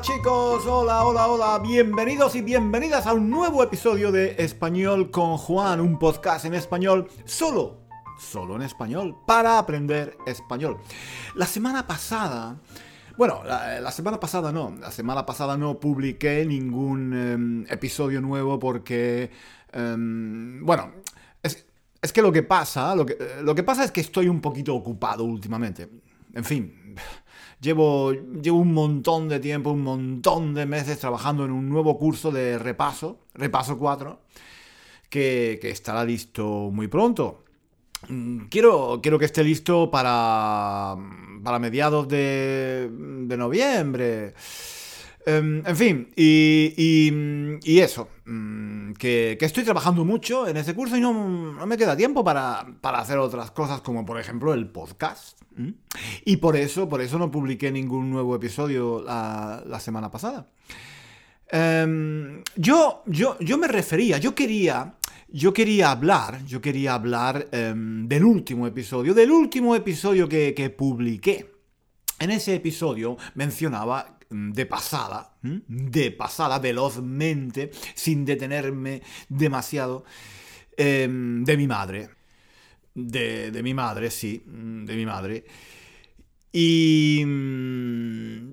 Chicos, hola, hola, hola, bienvenidos y bienvenidas a un nuevo episodio de Español con Juan, un podcast en español solo, solo en español, para aprender español. La semana pasada... Bueno, la, semana pasada no, la semana pasada no publiqué ningún em, episodio nuevo porque, em, bueno, es, que lo que pasa, que, lo que pasa es que estoy un poquito ocupado últimamente. En fin, Llevo, llevo un montón de tiempo, un montón de meses trabajando en un nuevo curso de repaso, repaso 4, que, estará listo muy pronto. Mm, quiero, quiero que esté listo para, para mediados de, de noviembre. Em, en fin, y, eso, mm, que, estoy trabajando mucho en ese curso y no, me queda tiempo para, hacer otras cosas como por ejemplo el podcast. Y por eso, por eso no publiqué ningún nuevo episodio la, semana pasada. Em, yo, yo, yo me refería, yo quería, yo quería hablar, yo quería hablar em, del último episodio, del último episodio que, publiqué. En ese episodio mencionaba de pasada, de pasada, velozmente, sin detenerme demasiado, em, de mi madre. De, mi madre, sí, mm, de mi madre. Y mm,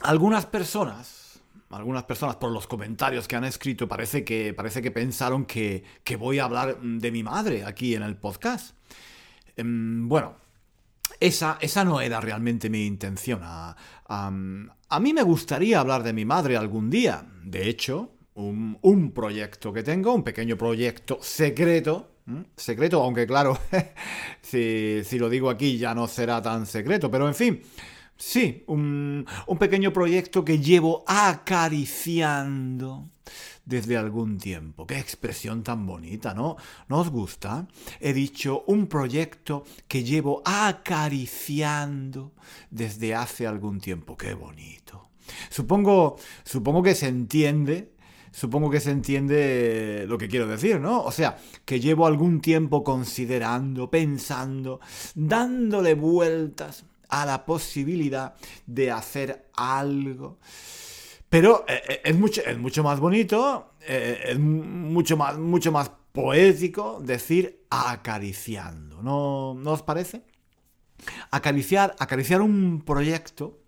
algunas personas, algunas personas por los comentarios que han escrito, parece que, parece que pensaron que, que voy a hablar de mi madre aquí en el podcast. Em, bueno, esa, esa, no era realmente mi intención. Mí me gustaría hablar de mi madre algún día. De hecho, un, proyecto que tengo, un pequeño proyecto secreto, secreto, aunque claro, si, lo digo aquí ya no será tan secreto, pero en fin, sí, un, un pequeño proyecto que llevo acariciando desde algún tiempo. Qué expresión tan bonita, ¿no? ¿No os gusta? He dicho un proyecto que llevo acariciando desde hace algún tiempo. Qué bonito. Supongo, supongo que se entiende supongo que se entiende lo que quiero decir, ¿no? O sea, que llevo algún tiempo considerando, pensando, dándole vueltas a la posibilidad de hacer algo pero eh, eh, es, mucho, es mucho más bonito, eh, es mucho más, mucho más poético decir acariciando, ¿no, ¿no os parece? Acariciar, acariciar un proyecto,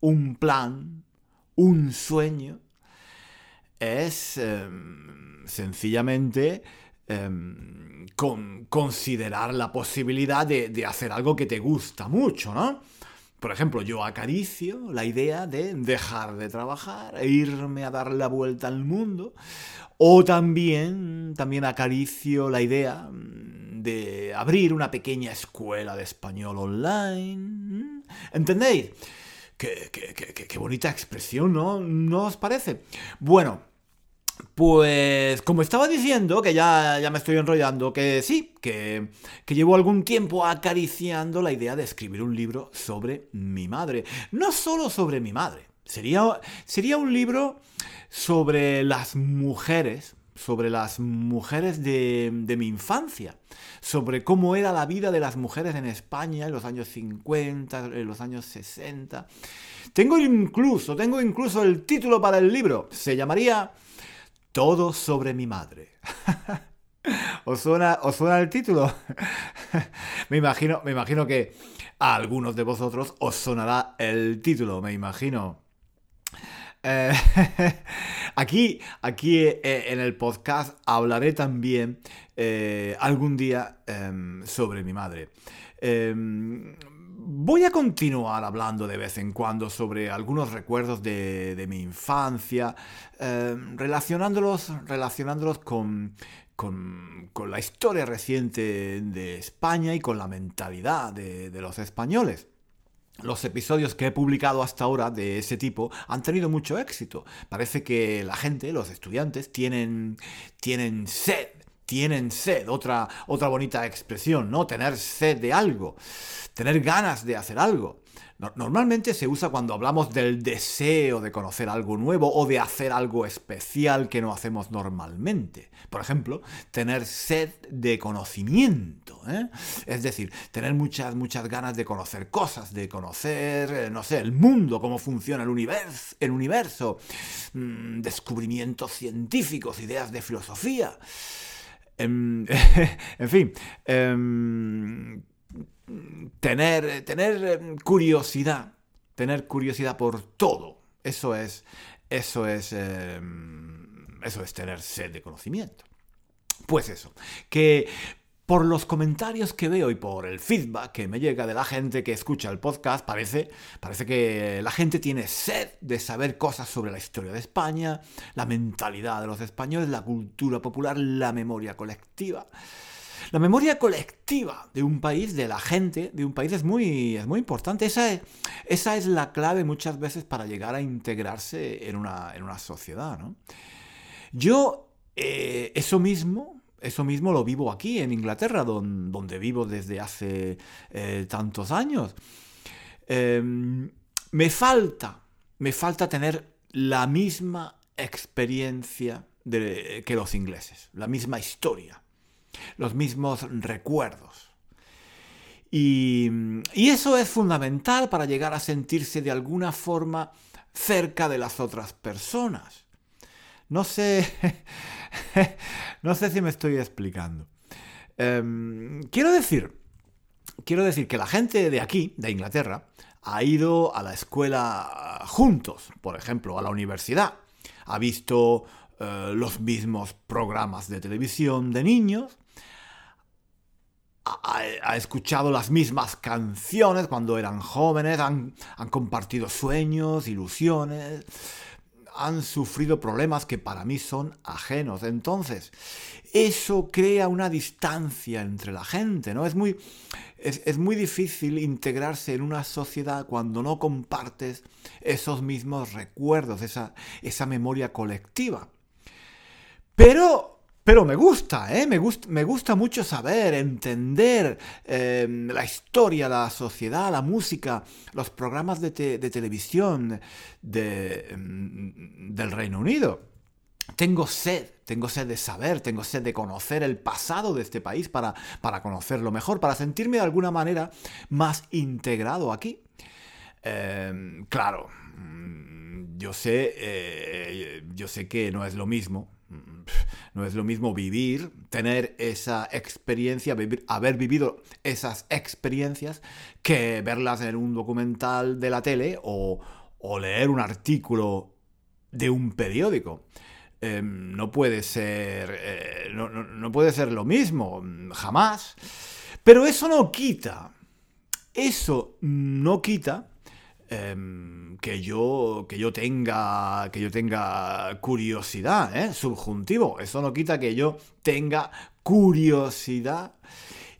un plan, un sueño, es em, sencillamente em, considerar la posibilidad de, de, hacer algo que te gusta mucho, ¿no? Por ejemplo, yo acaricio la idea de dejar de trabajar e irme a dar la vuelta al mundo. O también, también acaricio la idea mm, de abrir una pequeña escuela de español online. ¿Entendéis? Qué, qué bonita expresión, ¿no? ¿No os parece? Bueno, pues como estaba diciendo, que ya, ya me estoy enrollando, que sí, que, que, llevo algún tiempo acariciando la idea de escribir un libro sobre mi madre. No solo sobre mi madre, sería, sería un libro sobre las mujeres, sobre las mujeres de, de, mi infancia, sobre cómo era la vida de las mujeres en España en los años 50, en los años 60. Tengo incluso, tengo incluso el título para el libro, se llamaría todo sobre mi madre. ¿Os suena, ¿Os suena el título? me, imagino, me imagino que a algunos de vosotros os sonará el título, me imagino. Eh, aquí, aquí eh, en el podcast hablaré también eh, algún día em, sobre mi madre. Voy a continuar hablando de vez en cuando sobre algunos recuerdos de, mi infancia, em, relacionándolos, relacionándolos con, con, la historia reciente de España y con la mentalidad de, los españoles. Los episodios que he publicado hasta ahora de ese tipo han tenido mucho éxito. Parece que la gente, los estudiantes, tienen, tienen sed tienen sed, otra, otra bonita expresión, ¿no? Tener sed de algo, tener ganas de hacer algo. Normalmente se usa cuando hablamos del deseo de conocer algo nuevo o de hacer algo especial que no hacemos normalmente. Por ejemplo, tener sed de conocimiento. ¿eh? Es decir, tener muchas, muchas ganas de conocer cosas, de conocer, eh, no sé, el mundo, cómo funciona el universo, el universo mm, descubrimientos científicos, ideas de filosofía. Em, en fin, em, tener, tener em, curiosidad, tener curiosidad por todo. Eso es, eso es, eso es tener sed de conocimiento. Pues eso, que por los comentarios que veo y por el feedback que me llega de la gente que escucha el podcast, parece, parece que la gente tiene sed de saber cosas sobre la historia de España, la mentalidad de los españoles, la cultura popular, la memoria colectiva. La memoria colectiva de un país, de la gente, de un país es muy, es muy importante. Esa es, esa es la clave muchas veces para llegar a integrarse en una, en una sociedad. ¿no? Yo, eh, eso mismo, eso mismo lo vivo aquí, en Inglaterra, donde vivo desde hace eh, tantos años. Em, me falta, me falta tener la misma experiencia que los ingleses, la misma historia, los mismos recuerdos. y, eso es fundamental para llegar a sentirse de alguna forma cerca de las otras personas. No sé, no sé si me estoy explicando. Em, quiero decir, quiero decir que la gente de aquí, de Inglaterra, ha ido a la escuela juntos, por ejemplo, a la universidad. Ha visto eh, los mismos programas de televisión de niños. Ha, escuchado las mismas canciones cuando eran jóvenes, han compartido sueños, ilusiones han sufrido problemas que para mí son ajenos. Entonces, eso crea una distancia entre la gente, ¿no? Es muy, es, muy difícil integrarse en una sociedad cuando no compartes esos mismos recuerdos, esa, esa memoria colectiva. Pero pero me gusta, ¿eh? me, gusta, mucho saber, entender em, la historia, la sociedad, la música, los programas de, televisión em, del Reino Unido. Tengo sed, tengo sed de saber, tengo sed de conocer el pasado de este país para, para conocerlo mejor, para sentirme de alguna manera más integrado aquí. Em, claro, mm, yo sé, eh, yo sé que no es lo mismo no es lo mismo vivir, tener esa experiencia, haber vivido esas experiencias, que verlas en un documental de la tele o, leer un artículo de un periódico. Em, no puede ser. Eh, no puede ser lo mismo, jamás. Pero eso no quita. Eso no quita Em, que, yo, que, yo tenga, que yo tenga curiosidad, ¿eh? subjuntivo. Eso no quita que yo tenga curiosidad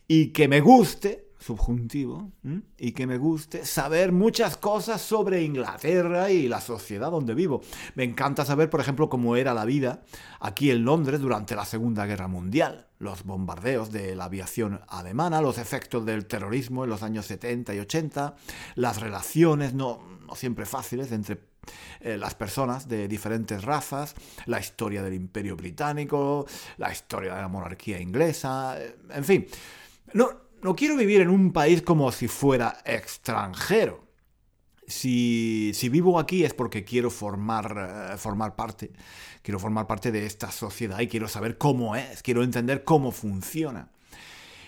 y que me guste subjuntivo, y que me guste saber muchas cosas sobre Inglaterra y la sociedad donde vivo. Me encanta saber, por ejemplo, cómo era la vida aquí en Londres durante la Segunda Guerra Mundial, los bombardeos de la aviación alemana, los efectos del terrorismo en los años 70 y 80, las relaciones no, siempre fáciles entre eh, las personas de diferentes razas, la historia del imperio británico, la historia de la monarquía inglesa, eh, en fin. No, no quiero vivir en un país como si fuera extranjero. Si, vivo aquí es porque quiero formar, eh, formar parte, quiero formar parte de esta sociedad y quiero saber cómo es, quiero entender cómo funciona.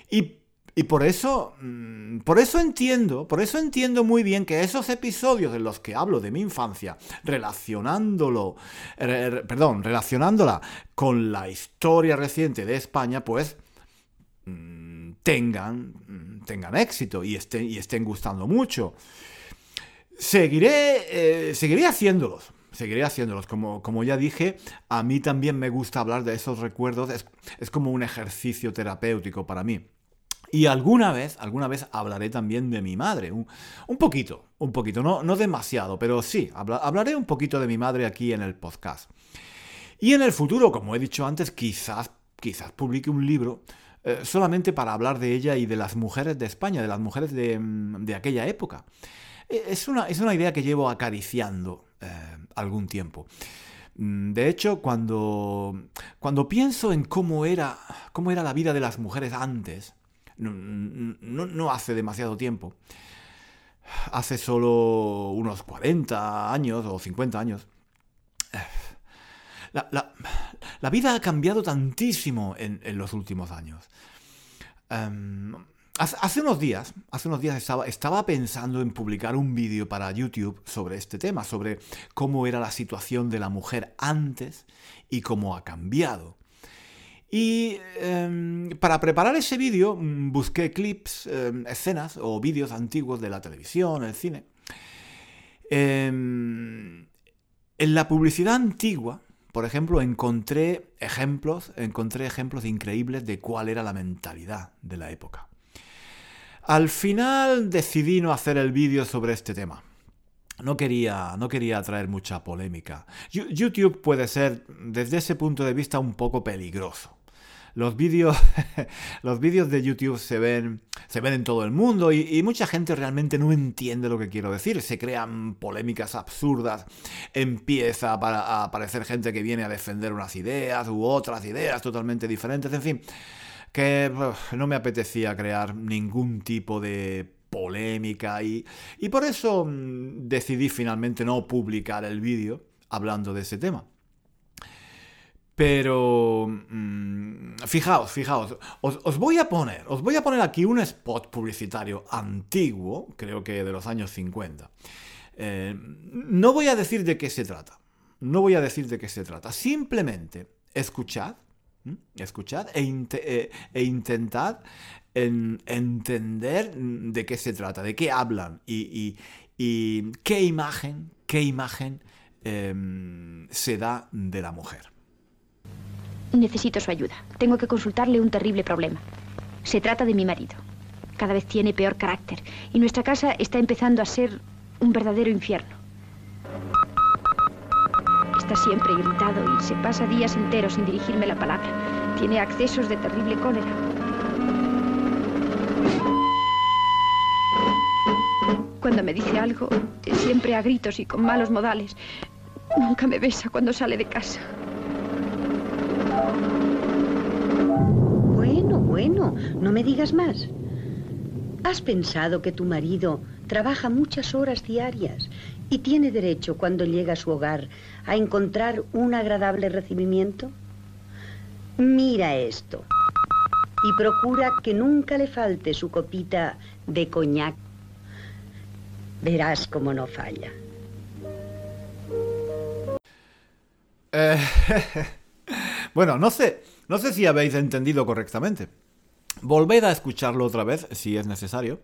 Y y por eso, mm, por eso entiendo, por eso entiendo muy bien que esos episodios en los que hablo de mi infancia, relacionándolo, perdón, relacionándola con la historia reciente de España, pues mm, tengan, mm, tengan éxito y estén, y estén gustando mucho. Seguiré, eh, seguiré haciéndolos, seguiré haciéndolos. Como, como ya dije, a mí también me gusta hablar de esos recuerdos, es, es como un ejercicio terapéutico para mí. Y alguna vez, alguna vez hablaré también de mi madre, un, poquito, un poquito, no, no demasiado, pero sí, hablaré un poquito de mi madre aquí en el podcast. Y en el futuro, como he dicho antes, quizás, quizás publique un libro eh, solamente para hablar de ella y de las mujeres de España, de las mujeres de, mm, aquella época. E, es una, es una, idea que llevo acariciando eh, algún tiempo. Mm, de hecho, cuando, cuando pienso en cómo era, cómo era la vida de las mujeres antes, no, hace demasiado tiempo, hace solo unos 40 años o 50 años, la, vida ha cambiado tantísimo en, los últimos años. Em, hace, unos días, hace unos días estaba, pensando en publicar un vídeo para YouTube sobre este tema, sobre cómo era la situación de la mujer antes y cómo ha cambiado. Y em, para preparar ese vídeo mm, busqué clips, em, escenas o vídeos antiguos de la televisión, el cine. En la publicidad antigua, por ejemplo, encontré ejemplos, encontré ejemplos increíbles de cuál era la mentalidad de la época. Al final decidí no hacer el vídeo sobre este tema. No quería, no quería traer mucha polémica. YouTube puede ser, desde ese punto de vista, un poco peligroso los vídeos, los vídeos de YouTube se ven, se ven en todo el mundo y, mucha gente realmente no entiende lo que quiero decir. Se crean polémicas absurdas, empieza a aparecer gente que viene a defender unas ideas u otras ideas totalmente diferentes, en fin, que no me apetecía crear ningún tipo de polémica y, y por eso mm, decidí finalmente no publicar el vídeo hablando de ese tema. Pero mm, fijaos, fijaos, os, voy a poner, os voy a poner aquí un spot publicitario antiguo, creo que de los años 50. Eh, no voy a decir de qué se trata, no voy a decir de qué se trata, simplemente escuchad, escuchad e, eh, e intentad entender de qué se trata, de qué hablan y, qué imagen, qué imagen em, se da de la mujer. Necesito su ayuda. Tengo que consultarle un terrible problema. Se trata de mi marido. Cada vez tiene peor carácter y nuestra casa está empezando a ser un verdadero infierno. Está siempre irritado y se pasa días enteros sin dirigirme la palabra. Tiene accesos de terrible cólera. Cuando me dice algo, siempre a gritos y con malos modales. Nunca me besa cuando sale de casa. No me digas más. ¿Has pensado que tu marido trabaja muchas horas diarias y tiene derecho cuando llega a su hogar a encontrar un agradable recibimiento? Mira esto y procura que nunca le falte su copita de coñac. Verás cómo no falla. Eh, Bueno, no sé, no sé si habéis entendido correctamente. Volved a escucharlo otra vez, si es necesario.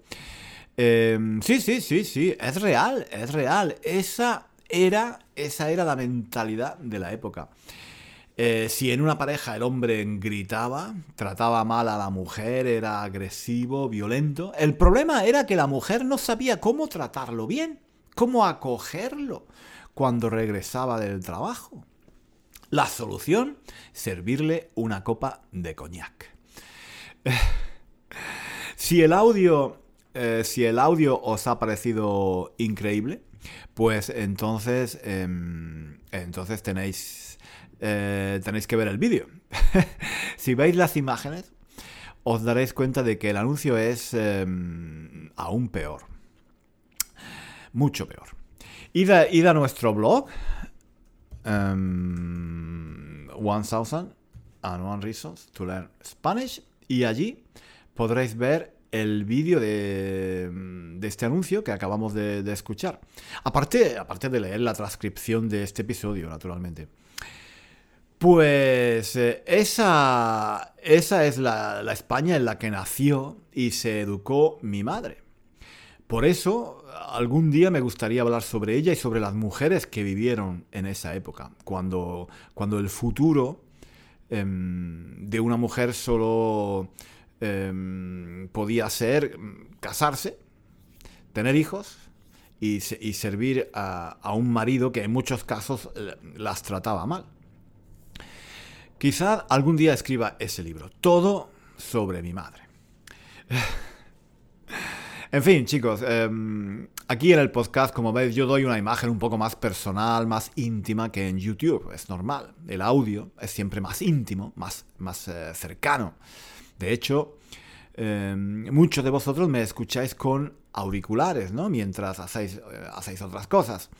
Em, sí, sí, sí, sí, es real, es real. Esa era, esa era la mentalidad de la época. Eh, si en una pareja el hombre gritaba, trataba mal a la mujer, era agresivo, violento, el problema era que la mujer no sabía cómo tratarlo bien, cómo acogerlo cuando regresaba del trabajo. La solución, servirle una copa de coñac. si el audio, eh, si el audio os ha parecido increíble, pues entonces, em, entonces tenéis, eh, tenéis que ver el vídeo. si veis las imágenes, os daréis cuenta de que el anuncio es em, aún peor. Mucho peor. id a nuestro blog, um, 1000 and One Reasons to Learn Spanish y allí podréis ver el vídeo de, este anuncio que acabamos de, de, escuchar. Aparte, aparte de leer la transcripción de este episodio, naturalmente. Pues eh, esa, esa es la, la España en la que nació y se educó mi madre. Por eso, algún día me gustaría hablar sobre ella y sobre las mujeres que vivieron en esa época, cuando, cuando el futuro eh, de una mujer solo eh, podía ser casarse, tener hijos y, servir a, a, un marido que en muchos casos las trataba mal. Quizá algún día escriba ese libro, todo sobre mi madre. En fin, chicos, eh, aquí en el podcast, como veis, yo doy una imagen un poco más personal, más íntima que en YouTube. Es normal. El audio es siempre más íntimo, más, más eh, cercano. De hecho, eh, muchos de vosotros me escucháis con auriculares, ¿no? Mientras hacéis, eh, hacéis otras cosas.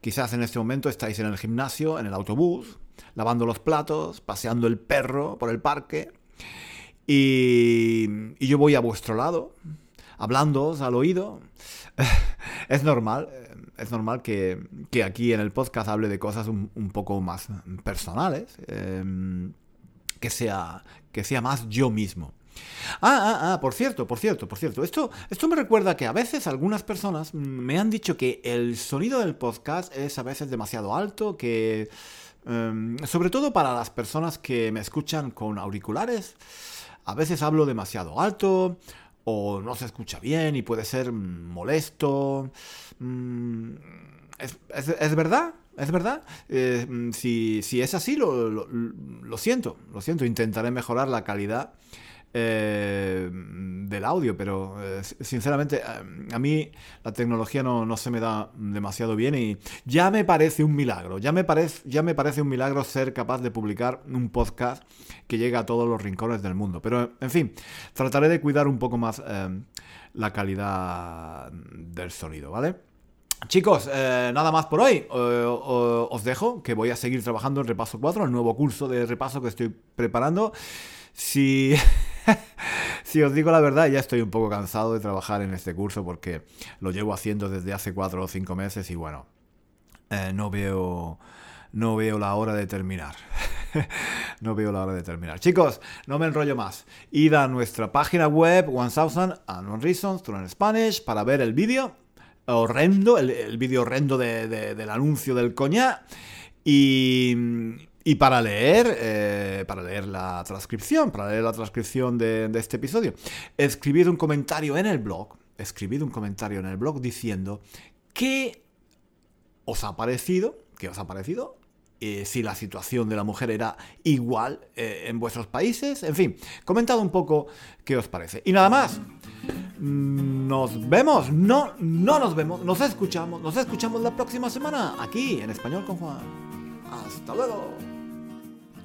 Quizás en este momento estáis en el gimnasio, en el autobús, lavando los platos, paseando el perro por el parque. Y yo voy a vuestro lado, hablándoos al oído. Es normal, es normal que, que, aquí en el podcast hable de cosas un, poco más personales, eh, que, sea, que sea más yo mismo. Ah, ah, ah, por cierto, por cierto, por cierto. Esto, esto me recuerda que a veces algunas personas me han dicho que el sonido del podcast es a veces demasiado alto, que... Um, sobre todo para las personas que me escuchan con auriculares, a veces hablo demasiado alto o no se escucha bien y puede ser molesto. ¿Es, es, es verdad? ¿Es verdad? Eh, si, si, es así, lo, lo, lo, siento, lo siento. Intentaré mejorar la calidad eh, del audio, pero eh, sinceramente a mí la tecnología no, no, se me da demasiado bien y ya me parece un milagro, ya me, parece, ya me parece un milagro ser capaz de publicar un podcast que llegue a todos los rincones del mundo. Pero en fin, trataré de cuidar un poco más eh, la calidad del sonido, ¿vale? Chicos, eh, nada más por hoy. Eh, os dejo que voy a seguir trabajando en Repaso 4, el nuevo curso de repaso que estoy preparando. Si, si os digo la verdad, ya estoy un poco cansado de trabajar en este curso porque lo llevo haciendo desde hace 4 o 5 meses y bueno, eh, no veo no veo la hora de terminar. no veo la hora de terminar. Chicos, no me enrollo más. Id a nuestra página web 1000 and One Reasons to Learn Spanish para ver el vídeo horrendo, el, vídeo horrendo de, de, del anuncio del coñac. Y, y, para leer, eh, para leer la transcripción, para leer la transcripción de, este episodio, escribid un comentario en el blog, escribid un comentario en el blog diciendo qué os ha parecido, qué os ha parecido, eh, si la situación de la mujer era igual eh, en vuestros países, en fin, comentad un poco qué os parece. Y nada más. Nos vemos, no, no nos vemos, nos escuchamos, nos escuchamos la próxima semana aquí en Español con Juan. Hasta luego.